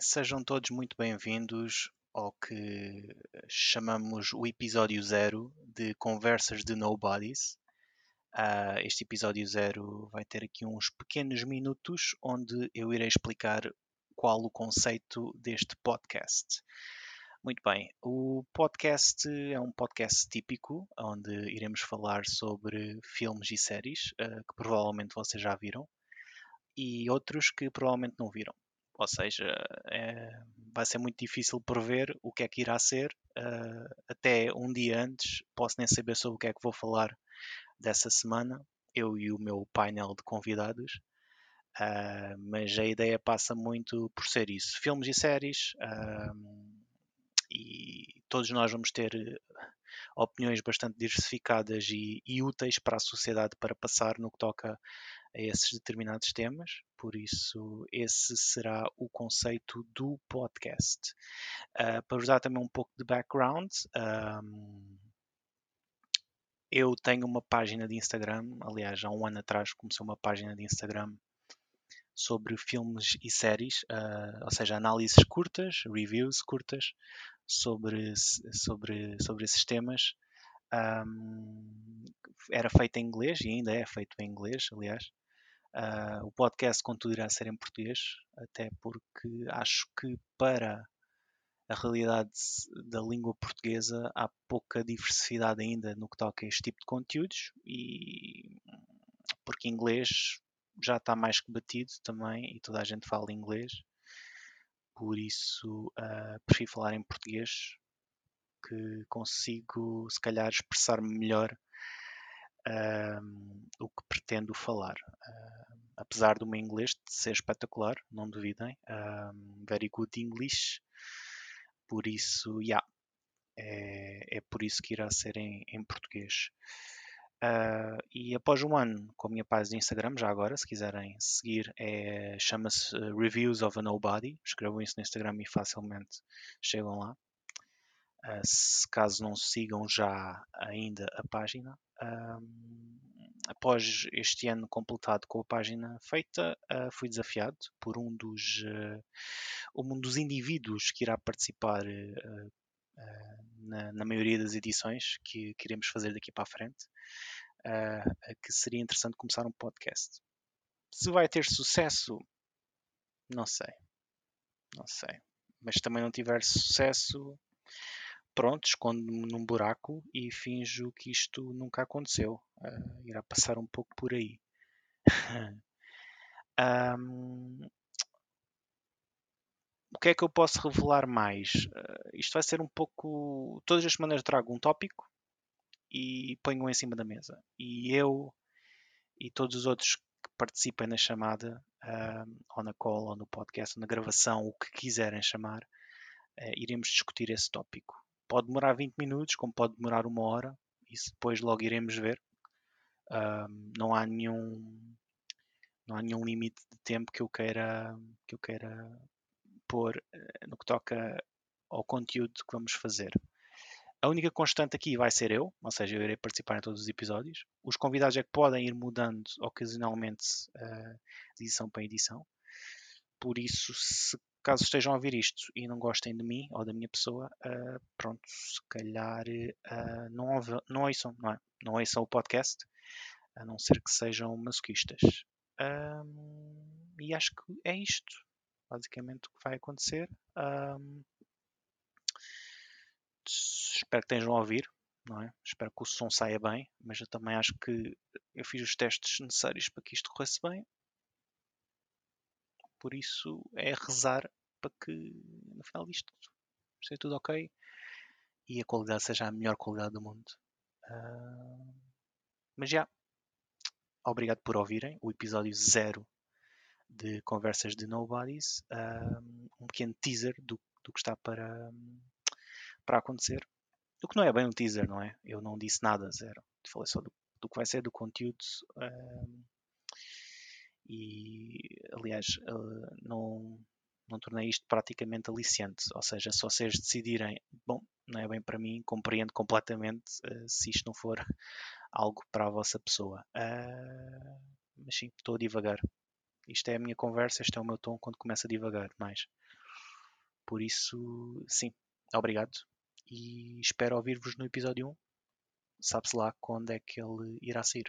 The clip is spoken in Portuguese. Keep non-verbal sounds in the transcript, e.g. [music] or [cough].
sejam todos muito bem-vindos ao que chamamos o episódio zero de Conversas de Nobodies. Uh, este episódio zero vai ter aqui uns pequenos minutos onde eu irei explicar qual o conceito deste podcast. Muito bem, o podcast é um podcast típico onde iremos falar sobre filmes e séries uh, que provavelmente vocês já viram e outros que provavelmente não viram. Ou seja, é, vai ser muito difícil prever o que é que irá ser. Uh, até um dia antes, posso nem saber sobre o que é que vou falar dessa semana, eu e o meu painel de convidados. Uh, mas a ideia passa muito por ser isso: filmes e séries, uh, e todos nós vamos ter opiniões bastante diversificadas e, e úteis para a sociedade para passar no que toca a esses determinados temas, por isso esse será o conceito do podcast. Uh, para vos dar também um pouco de background, um, eu tenho uma página de Instagram, aliás, há um ano atrás comecei uma página de Instagram sobre filmes e séries, uh, ou seja, análises curtas, reviews curtas sobre, sobre, sobre esses temas. Um, era feito em inglês e ainda é feito em inglês, aliás. Uh, o podcast, contudo, irá ser em português, até porque acho que para a realidade da língua portuguesa há pouca diversidade ainda no que toca a este tipo de conteúdos e porque inglês já está mais que batido também e toda a gente fala inglês por isso uh, prefiro falar em português que consigo se calhar expressar-me melhor uh, o que pretendo falar. Uh, apesar do meu inglês ser espetacular, não duvidem. Very good English. Por isso, yeah, é, é por isso que irá ser em, em português. Uh, e após um ano com a minha página de Instagram, já agora, se quiserem seguir, é, chama-se Reviews of a Nobody. Escrevam isso no Instagram e facilmente chegam lá. Uh, se caso não sigam já ainda a página. Após este ano completado com a página feita, uh, fui desafiado por um dos, uh, um dos indivíduos que irá participar na, na, maioria das edições que queremos fazer daqui para a frente, que seria interessante começar um podcast. Se vai ter sucesso, não sei. Não sei. Mas também não tiver sucesso, pronto, escondo-me num buraco e finjo que isto nunca aconteceu. Uh, irá passar um pouco por aí. [laughs] um, o que é que eu posso revelar mais? Uh, isto vai ser um pouco. Todas as semanas trago um tópico e ponho em cima da mesa. E eu e todos os outros que participem na chamada, uh, ou na call, ou no podcast, ou na gravação, o que quiserem chamar, uh, iremos discutir esse tópico. Pode demorar 20 minutos, como pode demorar uma hora, isso depois logo iremos ver. Não há nenhum não há nenhum limite de tempo que eu queira que eu queira pôr uh, no que toca ao conteúdo que vamos fazer. A única constante aqui vai ser eu, ou seja, eu irei participar em todos os episódios. Os convidados é que podem ir mudando ocasionalmente uh, de edição para edição. Por isso, se caso estejam a ouvir isto e não gostem de mim ou da minha pessoa, uh, pronto, se calhar uh, não, ouve, não ouçam, não é? Não ouçam o podcast, a não ser que sejam masoquistas. Um, e acho que é isto, basicamente, o que vai acontecer. Um, espero que estejam a ouvir, não é? Espero que o som saia bem, mas eu também acho que eu fiz os testes necessários para que isto corresse bem por isso é rezar para que no final disto esteja tudo ok e a qualidade seja a melhor qualidade do mundo. Uh, mas já, obrigado por ouvirem o episódio zero de Conversas de Nobodies. Um pequeno teaser do, do que está para, para acontecer. O que não é bem um teaser, não é? Eu não disse nada, zero. Falei só do, do que vai ser do conteúdo. Uh, e aliás uh, não, não tornei isto praticamente aliciante, ou seja, se vocês decidirem, bom, não é bem para mim, compreendo completamente uh, se isto não for [laughs] algo para a vossa pessoa. Uh, mas sim, estou a divagar. Isto é a minha conversa, este é o meu tom quando começa a divagar mais. Por isso, sim, obrigado. E espero ouvir-vos no episódio 1. Sabe-se lá quando é que ele irá sair.